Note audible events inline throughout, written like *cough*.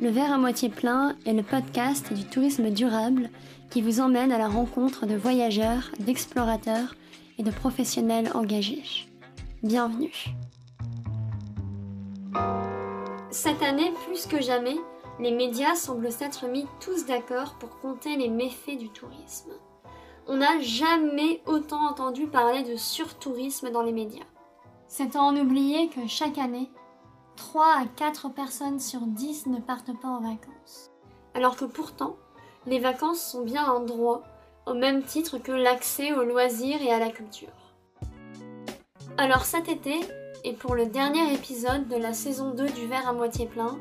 Le verre à moitié plein est le podcast du tourisme durable qui vous emmène à la rencontre de voyageurs, d'explorateurs et de professionnels engagés. Bienvenue. Cette année, plus que jamais, les médias semblent s'être mis tous d'accord pour compter les méfaits du tourisme. On n'a jamais autant entendu parler de surtourisme dans les médias. C'est à en oublier que chaque année, 3 à 4 personnes sur 10 ne partent pas en vacances. Alors que pourtant, les vacances sont bien un droit, au même titre que l'accès aux loisirs et à la culture. Alors cet été, et pour le dernier épisode de la saison 2 du verre à moitié plein,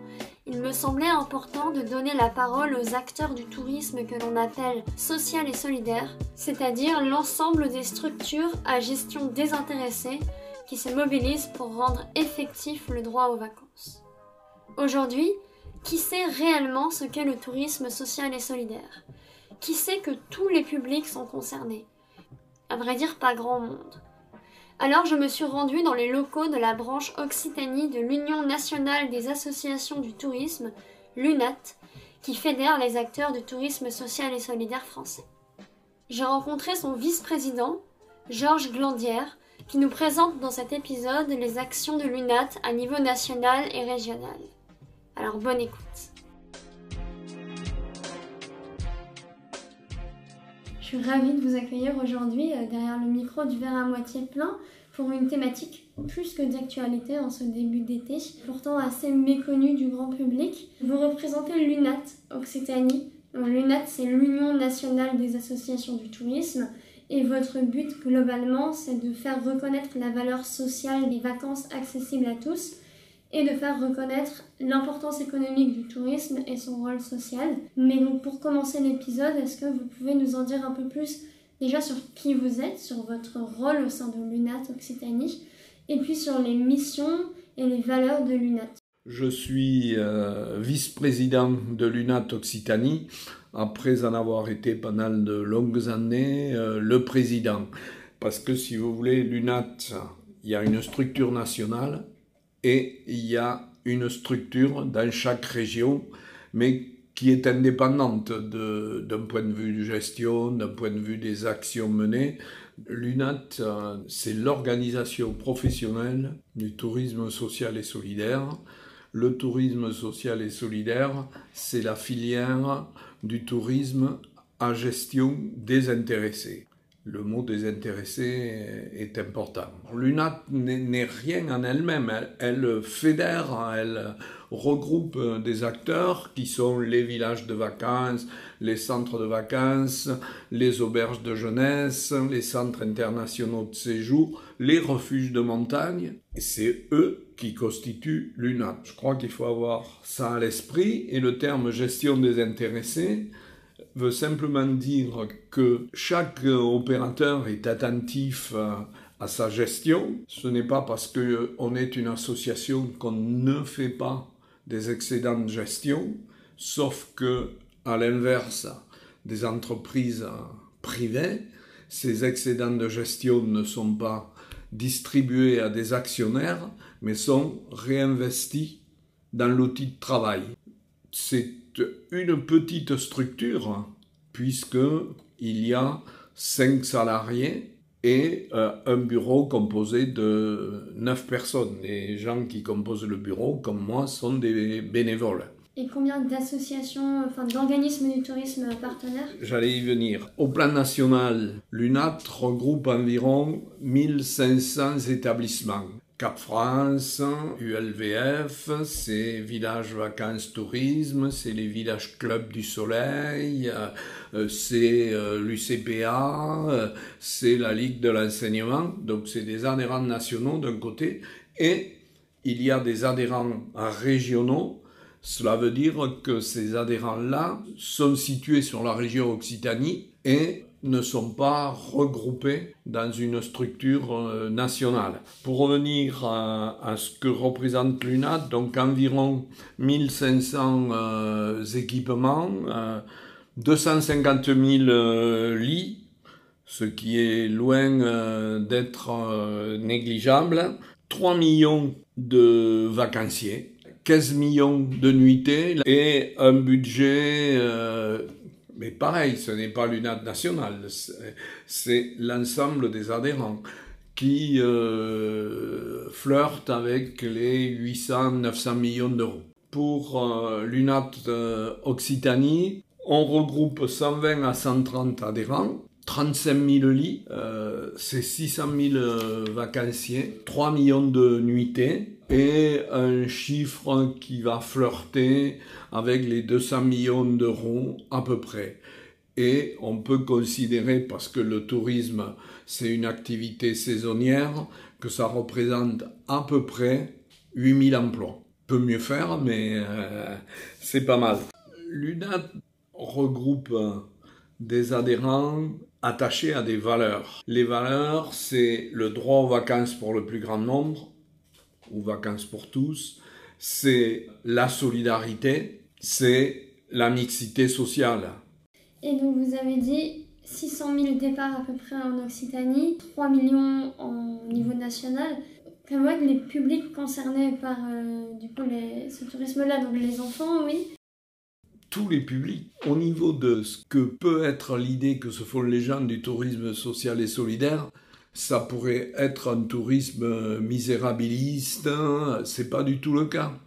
il me semblait important de donner la parole aux acteurs du tourisme que l'on appelle social et solidaire, c'est-à-dire l'ensemble des structures à gestion désintéressée qui se mobilisent pour rendre effectif le droit aux vacances. Aujourd'hui, qui sait réellement ce qu'est le tourisme social et solidaire? Qui sait que tous les publics sont concernés? À vrai dire, pas grand monde. Alors je me suis rendue dans les locaux de la branche Occitanie de l'Union nationale des associations du tourisme, l'UNAT, qui fédère les acteurs du tourisme social et solidaire français. J'ai rencontré son vice-président, Georges Glandière, qui nous présente dans cet épisode les actions de l'UNAT à niveau national et régional. Alors bonne écoute. Je suis ravie de vous accueillir aujourd'hui euh, derrière le micro du verre à moitié plein pour une thématique plus que d'actualité en ce début d'été, pourtant assez méconnue du grand public. Vous représentez l'UNAT Occitanie. L'UNAT, c'est l'Union nationale des associations du tourisme. Et votre but globalement, c'est de faire reconnaître la valeur sociale des vacances accessibles à tous et de faire reconnaître l'importance économique du tourisme et son rôle social. Mais donc pour commencer l'épisode, est-ce que vous pouvez nous en dire un peu plus déjà sur qui vous êtes, sur votre rôle au sein de l'UNAT Occitanie, et puis sur les missions et les valeurs de l'UNAT? Je suis euh, vice-président de l'UNAT Occitanie, après en avoir été pendant de longues années euh, le président. Parce que si vous voulez, l'UNAT, il y a une structure nationale et il y a une structure dans chaque région, mais qui est indépendante d'un point de vue de gestion, d'un point de vue des actions menées. L'UNAT, c'est l'organisation professionnelle du tourisme social et solidaire. Le tourisme social et solidaire, c'est la filière du tourisme à gestion désintéressée le mot désintéressé est important. L'UNAT n'est rien en elle-même, elle, fédère, elle regroupe des acteurs qui sont les villages de vacances, les centres de vacances, les auberges de jeunesse, les centres internationaux de séjour, les refuges de montagne, c'est eux qui constituent l'UNAT. Je crois qu'il faut avoir ça à l'esprit, et le terme gestion désintéressée, veut simplement dire que chaque opérateur est attentif à sa gestion. Ce n'est pas parce qu'on est une association qu'on ne fait pas des excédents de gestion, sauf que, à l'inverse des entreprises privées, ces excédents de gestion ne sont pas distribués à des actionnaires, mais sont réinvestis dans l'outil de travail. C'est une petite structure, puisqu'il y a cinq salariés et euh, un bureau composé de neuf personnes. Les gens qui composent le bureau, comme moi, sont des bénévoles. Et combien d'associations, enfin d'organismes du tourisme partenaires? J'allais y venir. Au plan national, l'UNAT regroupe environ 1500 établissements. Cap France, ULVF, c'est Village Vacances Tourisme, c'est les Villages Clubs du Soleil, euh, c'est euh, l'UCPA, euh, c'est la Ligue de l'enseignement, donc c'est des adhérents nationaux d'un côté, et il y a des adhérents régionaux, cela veut dire que ces adhérents-là sont situés sur la région Occitanie et ne sont pas regroupés dans une structure euh, nationale. Pour revenir à, ce que représente l'UNAT, donc environ 1500 euh, équipements, 250 000 lits, ce qui est loin euh, d'être négligeable, 3 millions de vacanciers, 15 millions de nuitées et un budget mais pareil, ce n'est pas l'UNAT nationale, c'est l'ensemble des adhérents qui euh, flirtent avec les 800-900 millions d'euros. Pour euh, l'UNAT euh, Occitanie, on regroupe 120 à 130 adhérents, 35 000 lits, c'est 600 000 vacanciers, 3 millions de nuitées et un chiffre qui va flirter avec les 200 millions d'euros à peu près. Et on peut considérer, parce que le tourisme, c'est une activité saisonnière, que ça représente à peu près 8000 emplois. Peut mieux faire, mais euh, c'est pas mal. L'UNAT regroupe des adhérents attachés à des valeurs. Les valeurs, c'est le droit aux vacances pour le plus grand nombre, ou vacances pour tous, c'est la solidarité, c'est la mixité sociale. Et donc vous avez dit 600 000 départs à peu près en Occitanie, 3 millions au niveau national. Comme que les publics concernés par euh, ce tourisme-là, donc les enfants, oui. Tous les publics, au niveau de ce que peut être l'idée que se font les gens du tourisme social et solidaire, ça pourrait être un tourisme misérabiliste, hein, c'est pas du tout le cas.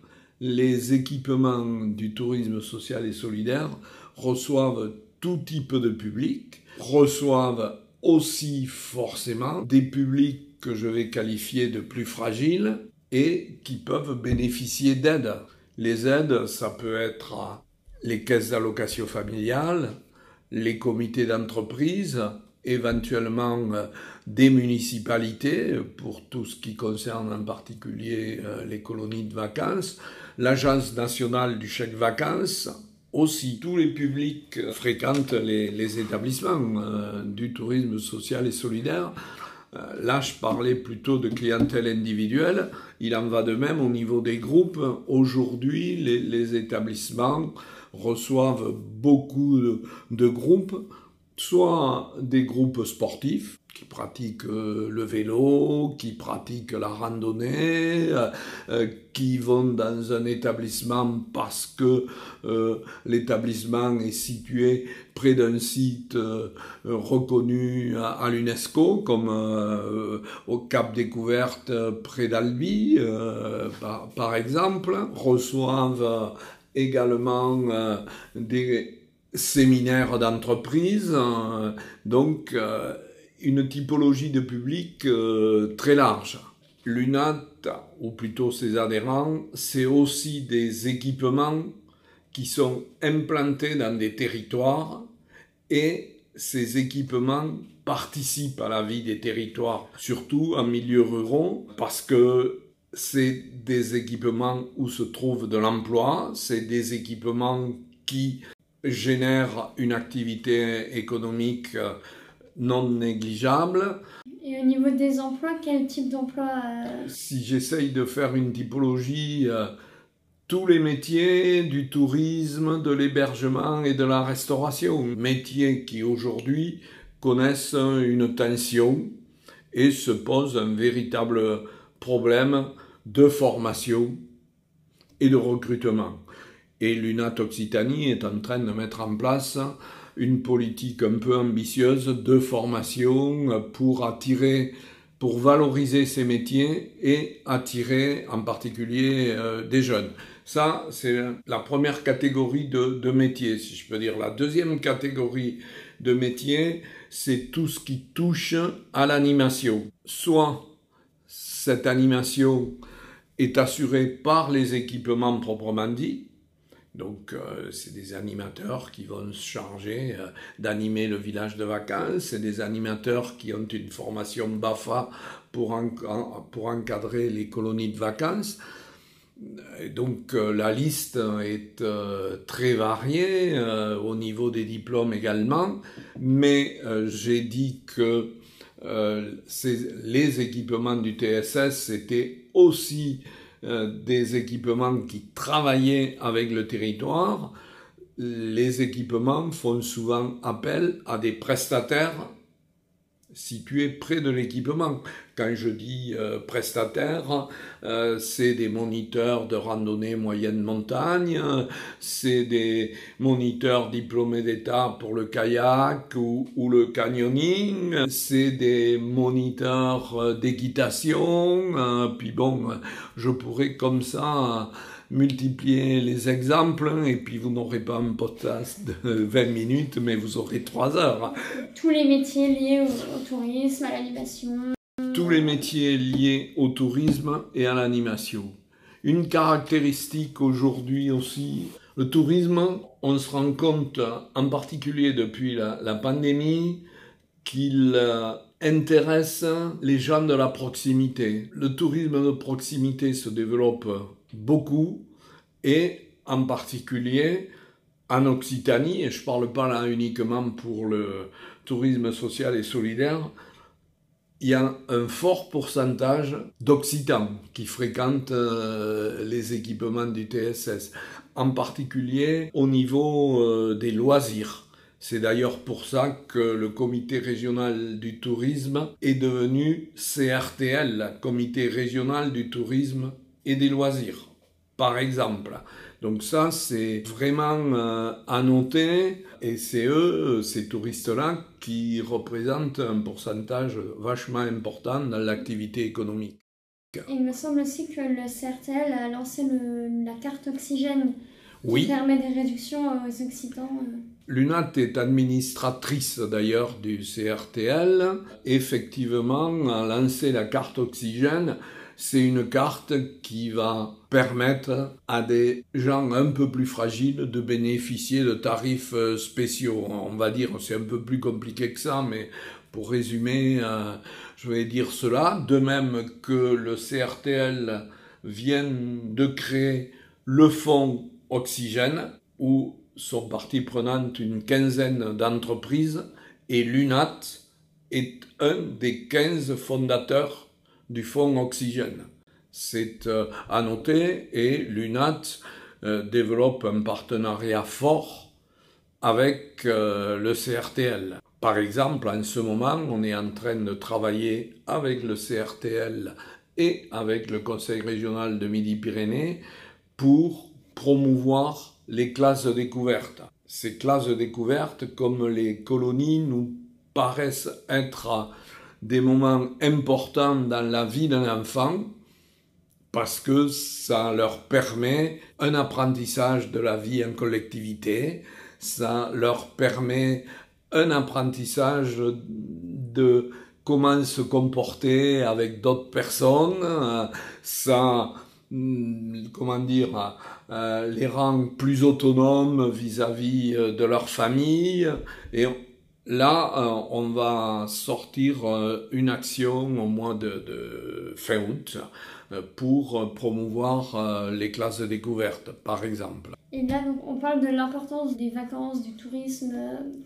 Les équipements du tourisme social et solidaire reçoivent tout type de public, reçoivent aussi forcément des publics que je vais qualifier de plus fragiles et qui peuvent bénéficier d'aides. Les aides, ça peut être les caisses d'allocation familiale, les comités d'entreprise, éventuellement euh, des municipalités pour tout ce qui concerne en particulier euh, les colonies de vacances, l'Agence nationale du chèque vacances, aussi tous les publics fréquentent les, établissements euh, du tourisme social et solidaire. là, je parlais plutôt de clientèle individuelle. Il en va de même au niveau des groupes. Aujourd'hui, les, établissements reçoivent beaucoup de groupes soit des groupes sportifs qui pratiquent euh, le vélo, qui pratiquent la randonnée, euh, euh, qui vont dans un établissement parce que l'établissement est situé près d'un site reconnu à, l'UNESCO, comme au Cap Découverte près d'Albi, par, par, exemple, reçoivent également des séminaires d'entreprise, euh, donc euh, une typologie de public euh, très large. L'UNAT, ou plutôt ses adhérents, c'est aussi des équipements qui sont implantés dans des territoires et ces équipements participent à la vie des territoires, surtout en milieu ruraux, parce que c'est des équipements où se trouve de l'emploi, c'est des équipements qui génère une activité économique euh, non négligeable. Et au niveau des emplois, quel type d'emploi euh, Si j'essaye de faire une typologie, euh, tous les métiers du tourisme, de l'hébergement et de la restauration, métiers qui aujourd'hui connaissent une tension et se posent un véritable problème de formation et de recrutement. Et l'UNAT Occitanie est en train de mettre en place une politique un peu ambitieuse de formation pour attirer, pour valoriser ces métiers et attirer en particulier euh, des jeunes. Ça, c'est la première catégorie de, de métiers, si je peux dire. La deuxième catégorie de métiers, c'est tout ce qui touche à l'animation. Soit cette animation est assurée par les équipements proprement dits, donc, euh, c'est des animateurs qui vont se charger euh, d'animer le village de vacances. C'est des animateurs qui ont une formation BAFA pour, pour encadrer les colonies de vacances. donc, euh, la liste est très variée au niveau des diplômes également. Mais j'ai dit que les équipements du TSS étaient aussi euh, des équipements qui travaillaient avec le territoire, les équipements font souvent appel à des prestataires situés près de l'équipement. Quand je dis euh, prestataire, euh, c'est des moniteurs de randonnée moyenne montagne, c'est des moniteurs diplômés d'État pour le kayak ou, ou le canyoning, c'est des moniteurs euh, d'équitation, puis bon, je pourrais comme ça multiplier les exemples et puis vous n'aurez pas un podcast de 20 minutes, mais vous aurez 3 heures. Tous les métiers liés au, tourisme, à l'animation. Tous les métiers liés au tourisme et à l'animation. Une caractéristique aujourd'hui aussi, le tourisme, on se rend compte en particulier depuis la, la pandémie qu'il euh, intéresse les gens de la proximité. Le tourisme de proximité se développe beaucoup, et en particulier en Occitanie, et je ne parle pas là uniquement pour le tourisme social et solidaire, il y a un fort pourcentage d'Occitans qui fréquentent euh, les équipements du TSS, en particulier au niveau euh, des loisirs. C'est d'ailleurs pour ça que le comité régional du tourisme est devenu CRTL, comité régional du tourisme et des loisirs, par exemple. Donc ça, c'est vraiment euh, à noter et c'est eux, ces touristes-là, qui représentent un pourcentage vachement important dans l'activité économique. Il me semble aussi que le CRTL a lancé la carte oxygène qui permet des réductions aux Occitans. Euh. L'UNAT est administratrice d'ailleurs du CRTL. Effectivement, a lancé la carte oxygène c'est une carte qui va permettre à des gens un peu plus fragiles de bénéficier de tarifs euh, spéciaux. On va dire, c'est un peu plus compliqué que ça, mais pour résumer, euh, je vais dire cela. De même que le CRTL vient de créer le fonds Oxygène, où sont partie prenante une quinzaine d'entreprises, et l'UNAT est un des 15 fondateurs du fonds oxygène. C'est euh, à noter et l'UNAT euh, développe un partenariat fort avec euh, le CRTL. Par exemple, en ce moment, on est en train de travailler avec le CRTL et avec le Conseil régional de Midi-Pyrénées pour promouvoir les classes de découverte. Ces classes de découverte, comme les colonies, nous paraissent être des moments importants dans la vie d'un enfant parce que ça leur permet un apprentissage de la vie en collectivité, ça leur permet un apprentissage de comment se comporter avec d'autres personnes, ça, hmm, comment dire, euh, les rend plus autonomes vis-à-vis -vis de leur famille et Là, euh, on va sortir euh, une action au mois de, fin août euh, pour promouvoir les classes de découverte, par exemple. Et là, on parle de l'importance des vacances, du tourisme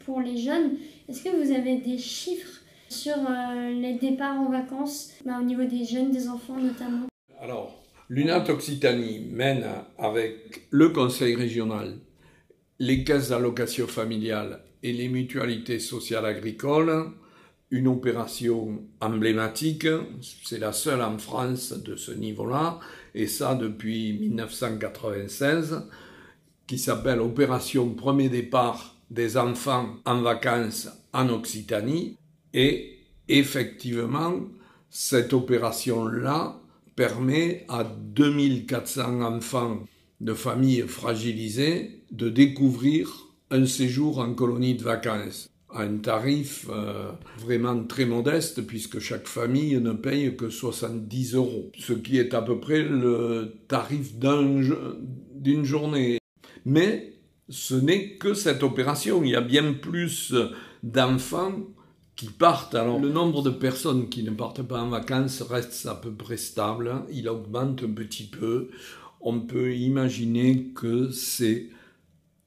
pour les jeunes. Est-ce que vous avez des chiffres sur les départs en vacances, bah, au niveau des jeunes, des enfants notamment? Alors, l'UNAT Occitanie mène avec le conseil régional, les caisses d'allocation familiale et les mutualités sociales agricoles, une opération emblématique, c'est la seule en France de ce niveau-là, et ça depuis 1996, qui s'appelle Opération Premier départ des enfants en vacances en Occitanie, et effectivement, cette opération-là permet à 2400 enfants de familles fragilisées de découvrir un séjour en colonie de vacances à un tarif euh, vraiment très modeste puisque chaque famille ne paye que 70 euros, ce qui est à peu près le tarif d'une journée. Mais ce n'est que cette opération, il y a bien plus d'enfants qui partent. Alors le nombre de personnes qui ne partent pas en vacances reste à peu près stable, il augmente un petit peu. On peut imaginer que c'est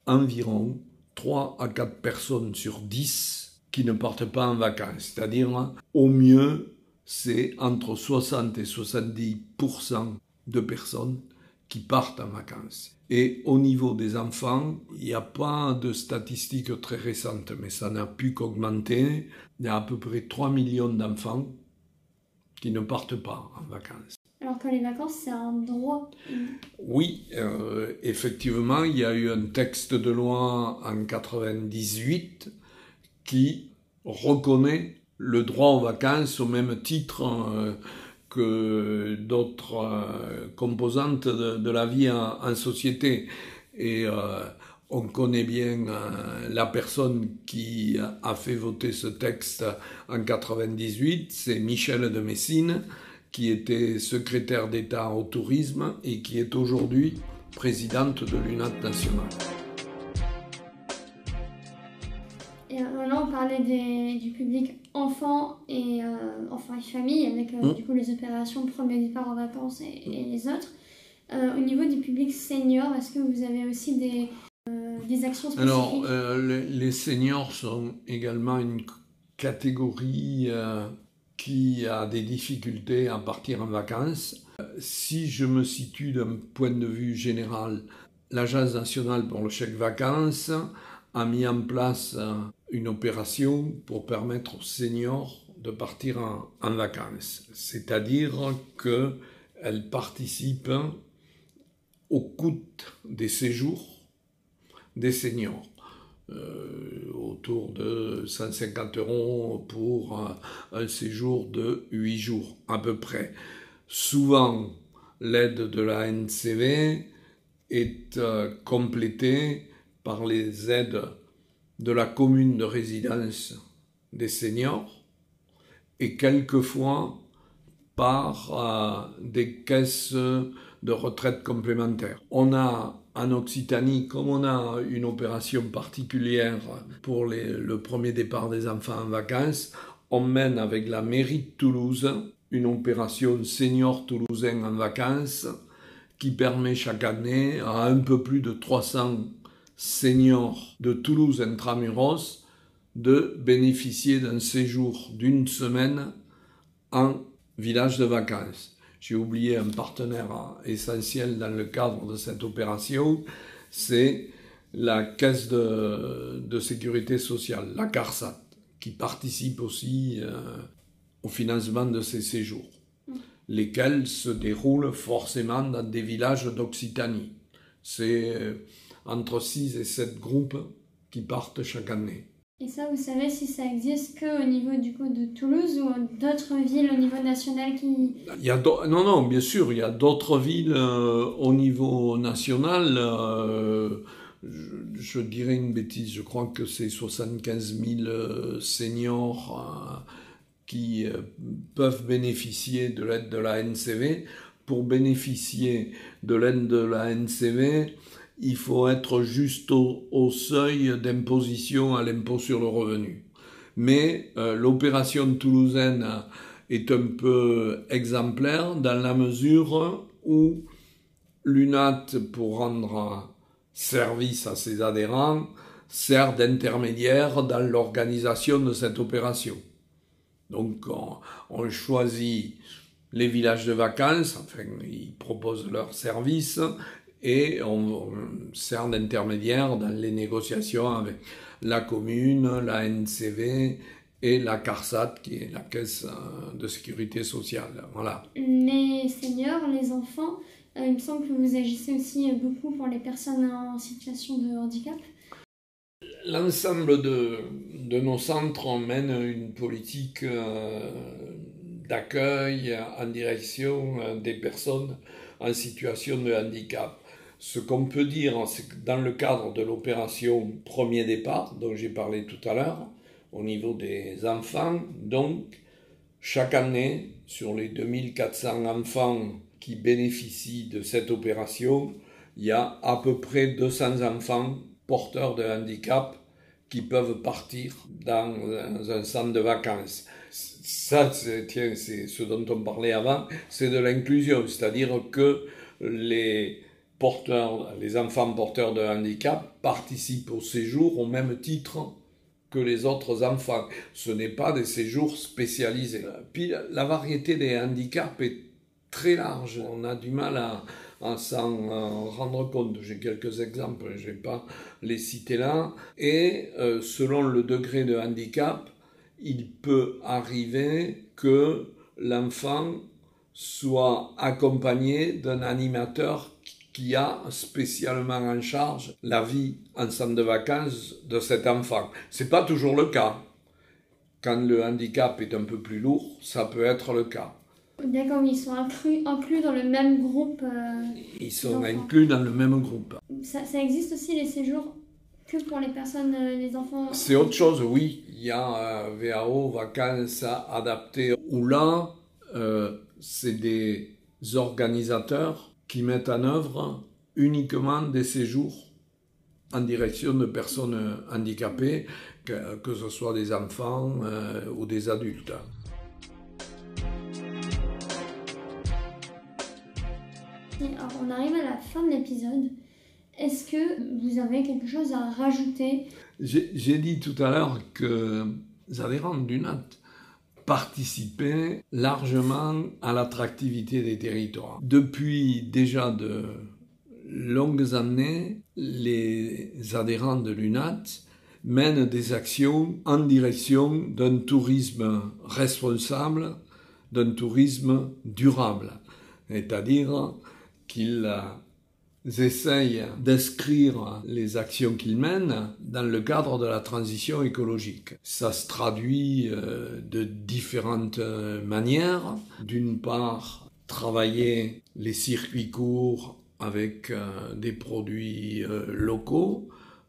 environ 3 à 4 personnes sur 10 qui ne partent pas en vacances. C'est-à-dire, au mieux, c'est entre 60 et 70% de personnes qui partent en vacances. Et au niveau des enfants, il n'y a pas de statistiques très récentes, mais ça n'a pu qu'augmenter. Il y a à peu près 3 millions d'enfants qui ne partent pas en vacances. Alors que les vacances, c'est un droit. Oui, euh, effectivement, il y a eu un texte de loi en 98 qui reconnaît le droit aux vacances au même titre euh, que d'autres euh, composantes de, la vie en, société. Et on connaît bien la personne qui a fait voter ce texte en 98, c'est Michel de Messine qui était secrétaire d'État au tourisme et qui est aujourd'hui présidente de l'UNAT nationale. Et maintenant, on parlait du public enfants et, euh, enfants et famille, avec euh, mmh. du coup, les opérations premier départ en vacances et, les autres. Euh, au niveau du public senior, est-ce que vous avez aussi des, des actions spécifiques? Alors, les seniors sont également une catégorie qui a des difficultés à partir en vacances. Si je me situe d'un point de vue général, l'Agence nationale pour le chèque vacances a mis en place une opération pour permettre aux seniors de partir en, vacances. C'est-à-dire qu'elle participe au coût des séjours des seniors. Euh, autour de 150 euros pour un, séjour de 8 jours à peu près. Souvent, l'aide de la NCV est euh, complétée par les aides de la commune de résidence des seniors et quelquefois par euh, des caisses de retraite complémentaires. On a en Occitanie, comme on a une opération particulière pour le premier départ des enfants en vacances, on mène avec la mairie de Toulouse une opération senior toulousain en vacances qui permet chaque année à un peu plus de 300 seniors de Toulouse intramuros de bénéficier d'un séjour d'une semaine en village de vacances. J'ai oublié un partenaire essentiel dans le cadre de cette opération, c'est la Caisse de, sécurité sociale, la CARSAT, qui participe aussi euh, au financement de ces séjours, lesquels se déroulent forcément dans des villages d'Occitanie. C'est euh, entre 6 et 7 groupes qui partent chaque année. Et ça, vous savez si ça existe que au niveau du coup de Toulouse ou d'autres villes au niveau national qui... Il y a non, non, bien sûr, il y a d'autres villes euh, au niveau national. Euh, je, dirais une bêtise, je crois que c'est 75 000 euh, seniors qui peuvent bénéficier de l'aide de la NCV. Pour bénéficier de l'aide de la NCV, il faut être juste au, seuil d'imposition à l'impôt sur le revenu. Mais euh, l'opération toulousaine est un peu exemplaire dans la mesure où l'UNAT, pour rendre service à ses adhérents, sert d'intermédiaire dans l'organisation de cette opération. Donc on, choisit les villages de vacances, enfin ils proposent leurs services, et on, sert d'intermédiaire dans les négociations avec la commune, la NCV et la CARSAT, qui est la caisse euh, de sécurité sociale. Voilà. Les seniors, les enfants, euh, il me semble que vous agissez aussi beaucoup pour les personnes en situation de handicap. L'ensemble de, de, nos centres mène une politique euh, d'accueil en direction des personnes en situation de handicap. Ce qu'on peut dire, c'est que dans le cadre de l'opération Premier départ, dont j'ai parlé tout à l'heure, au niveau des enfants, donc, chaque année, sur les 2400 enfants qui bénéficient de cette opération, il y a à peu près 200 enfants porteurs de handicap qui peuvent partir dans un centre de vacances. Ça, c'est ce dont on parlait avant, c'est de l'inclusion, c'est-à-dire que les, porteurs, les enfants porteurs de handicap participent au séjour au même titre que les autres enfants. Ce n'est pas des séjours spécialisés. Puis la variété des handicaps est très large. On a du mal à, s'en rendre compte. J'ai quelques exemples, je ne vais pas les citer là. Et euh, selon le degré de handicap, il peut arriver que l'enfant soit accompagné d'un animateur qui a spécialement en charge la vie en centre de vacances de cet enfant. C'est pas toujours le cas. Quand le handicap est un peu plus lourd, ça peut être le cas. D'accord, ils sont inclus, inclus dans le même groupe. euh, Ils sont inclus dans le même groupe. Ça, ça existe aussi les séjours que pour les personnes, euh, les enfants. C'est autre chose, oui. Il y a euh, VAO, vacances adaptées, où là, euh, c'est des organisateurs qui mettent en œuvre uniquement des séjours en direction de personnes handicapées, que, que ce soit des enfants euh, ou des adultes. Alors, on arrive à la fin de l'épisode. Est-ce que vous avez quelque chose à rajouter? J'ai dit tout à l'heure que les adhérents du NAT participaient largement à l'attractivité des territoires. Depuis déjà de longues années, les adhérents de l'UNAT mènent des actions en direction d'un tourisme responsable, d'un tourisme durable. C'est-à-dire qu'ils essayent d'inscrire les actions qu'ils mènent dans le cadre de la transition écologique. Ça se traduit euh, de différentes euh, manières. D'une part, travailler les circuits courts avec euh, des produits locaux,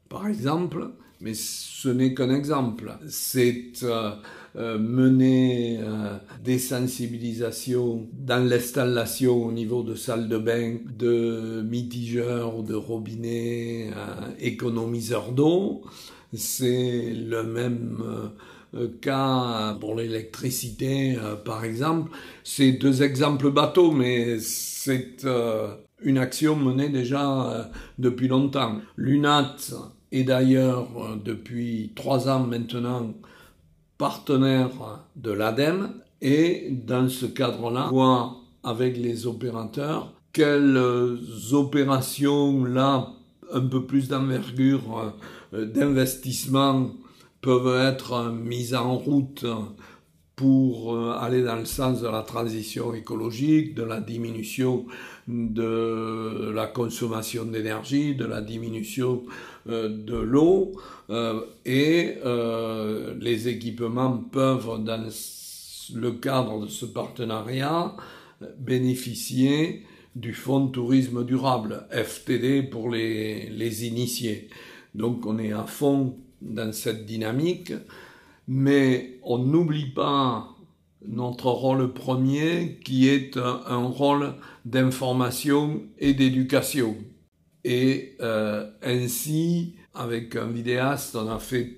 par exemple, mais ce n'est qu'un exemple. C'est euh, euh, mener euh, des sensibilisations dans l'installation au niveau de salles de bain, de mitigeurs de robinets, économiseurs d'eau. C'est le même cas pour l'électricité, par exemple. C'est deux exemples bateaux, mais c'est une action menée déjà depuis longtemps. L'UNAT est d'ailleurs euh, depuis trois ans maintenant partenaire de l'ADEME. Et dans ce cadre-là, voit avec les opérateurs quelles opérations là un peu plus d'envergure euh, d'investissement peuvent être mises en route pour euh, aller dans le sens de la transition écologique, de la diminution de la consommation d'énergie, de la diminution euh, de l'eau, euh, et euh, les équipements peuvent, dans le cadre de ce partenariat, bénéficier du Fonds tourisme durable, FTD pour les, les initiés. Donc on est à fond dans cette dynamique, mais on n'oublie pas notre rôle premier qui est un, rôle d'information et d'éducation. Et euh, ainsi, avec un vidéaste, on a fait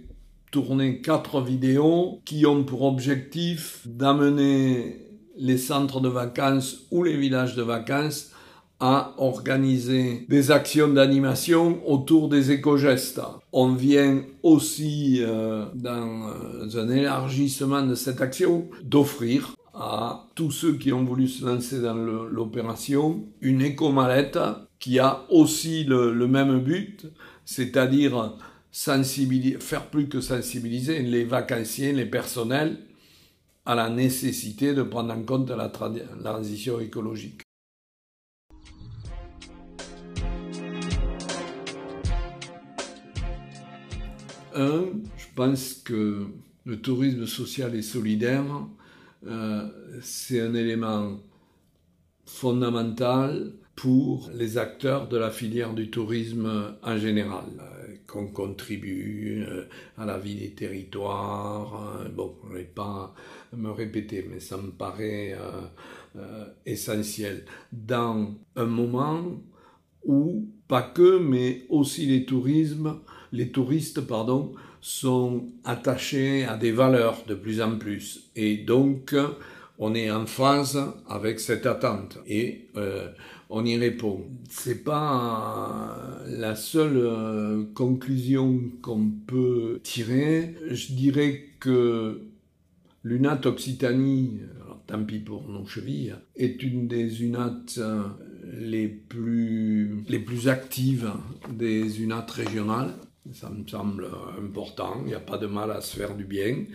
tourner quatre vidéos qui ont pour objectif d'amener les centres de vacances ou les villages de vacances à organiser des actions d'animation autour des éco-gestes. On vient aussi, euh, dans euh, un élargissement de cette action, d'offrir à tous ceux qui ont voulu se lancer dans l'opération une éco-mallette qui a aussi le, le même but, c'est-à-dire faire plus que sensibiliser les vacanciers, les personnels à la nécessité de prendre en compte la transition écologique. Un, je pense que le tourisme social et solidaire, euh, c'est un élément fondamental pour les acteurs de la filière du tourisme en général, euh, qu'on contribue euh, à la vie des territoires. bon, je ne vais pas me répéter, mais ça me paraît essentiel. Dans un moment où, pas que, mais aussi les tourismes, les touristes, pardon, sont attachés à des valeurs de plus en plus. Et donc, on est en phase avec cette attente et euh, on y répond. C'est pas euh, la seule euh, conclusion qu'on peut tirer. Je dirais que l'UNAT Occitanie, tant pis pour nos chevilles, est une des UNAT les plus, les plus actives des UNAT régionales. Ça me semble important, il n'y a pas de mal à se faire du bien.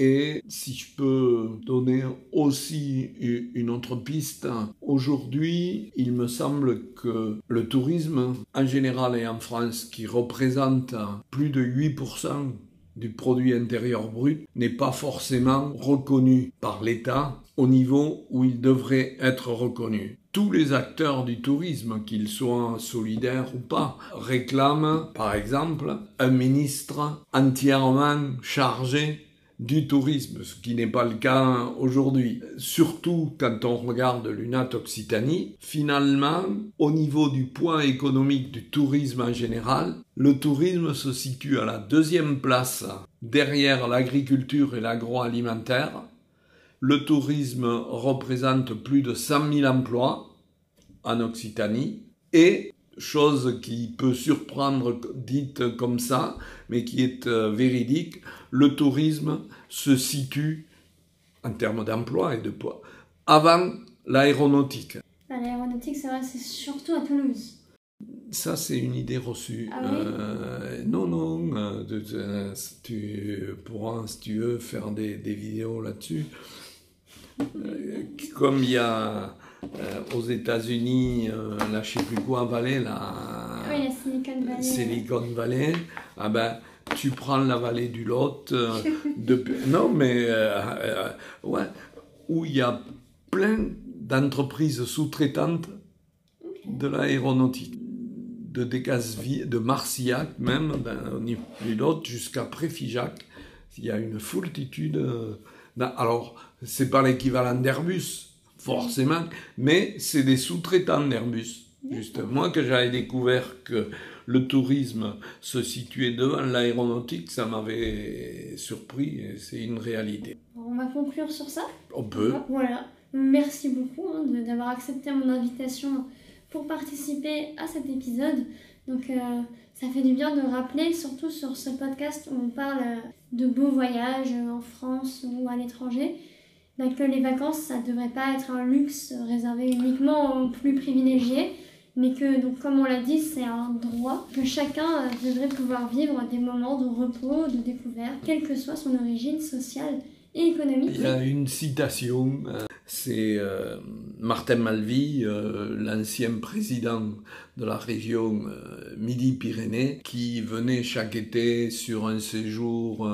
Et si je peux donner aussi une autre piste, aujourd'hui, il me semble que le tourisme en général et en France, qui représente plus de 8% du produit intérieur brut, n'est pas forcément reconnu par l'État au niveau où il devrait être reconnu. Tous les acteurs du tourisme, qu'ils soient solidaires ou pas, réclament, par exemple, un ministre entièrement chargé du tourisme, ce qui n'est pas le cas aujourd'hui. Surtout quand on regarde l'UNAT Occitanie, finalement, au niveau du poids économique du tourisme en général, le tourisme se situe à la deuxième place derrière l'agriculture et l'agroalimentaire. Le tourisme représente plus de 100 000 emplois en Occitanie et chose qui peut surprendre dite comme ça, mais qui est euh, véridique, le tourisme se situe, en termes d'emploi et de poids, avant l'aéronautique. L'aéronautique, c'est vrai, c'est surtout à Toulouse. Ça, c'est une idée reçue. Ah euh, non, non, euh, tu pourras, si tu veux, faire des, des vidéos là-dessus. comme il y a euh, aux États-Unis, euh, là, je sais plus quoi, Valley, là. Oui, la Silicon Valley. Silicon Valley. Ah ben, tu prends la vallée du Lot. Euh, *laughs* de, non, mais. ouais. Où il y a plein d'entreprises sous-traitantes de l'aéronautique. De Decazeville, de Marcillac, même, ben, au niveau jusqu'à Préfigeac. Il y a une foultitude. alors, c'est pas l'équivalent d'Airbus forcément, mais c'est des sous-traitants d'Airbus. Juste moi que j'avais découvert que le tourisme se situait devant l'aéronautique, ça m'avait surpris et c'est une réalité. On va conclure sur ça? On peut. Voilà. Merci beaucoup hein, d'avoir accepté mon invitation pour participer à cet épisode. Donc euh, ça fait du bien de rappeler, surtout sur ce podcast où on parle de beaux voyages en France ou à l'étranger, bah, que les vacances, ça ne devrait pas être un luxe réservé uniquement aux plus privilégiés, mais que, donc, comme on l'a dit, c'est un droit que chacun euh, devrait pouvoir vivre des moments de repos, de découverte, quelle que soit son origine sociale et économique. Il y a une citation, euh, c'est euh, Martin Malvy, l'ancien président de la région Midi-Pyrénées, qui venait chaque été sur un séjour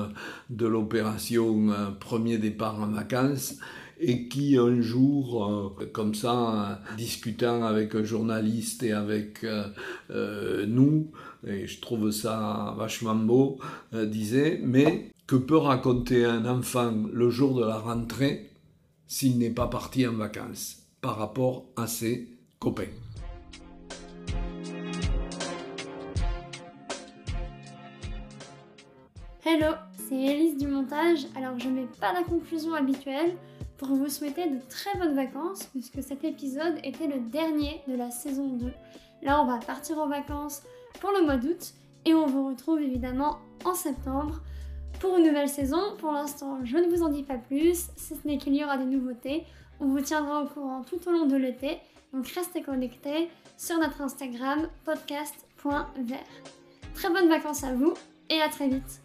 de l'opération Premier départ en vacances et qui un jour, comme ça, discutant avec un journaliste et avec nous, et je trouve ça vachement beau, disait, mais que peut raconter un enfant le jour de la rentrée? S'il n'est pas parti en vacances par rapport à ses copains Hello, c'est Elise du montage. Alors je mets pas la conclusion habituelle pour vous souhaiter de très bonnes vacances puisque cet épisode était le dernier de la saison 2. Là on va partir en vacances pour le mois d'août et on vous retrouve évidemment en septembre pour une nouvelle saison. Pour l'instant, je ne vous en dis pas plus, si ce n'est qu'il y aura des nouveautés. On vous tiendra au courant tout au long de l'été, donc restez connectés sur notre Instagram podcast.vert. Très bonnes vacances à vous et à très vite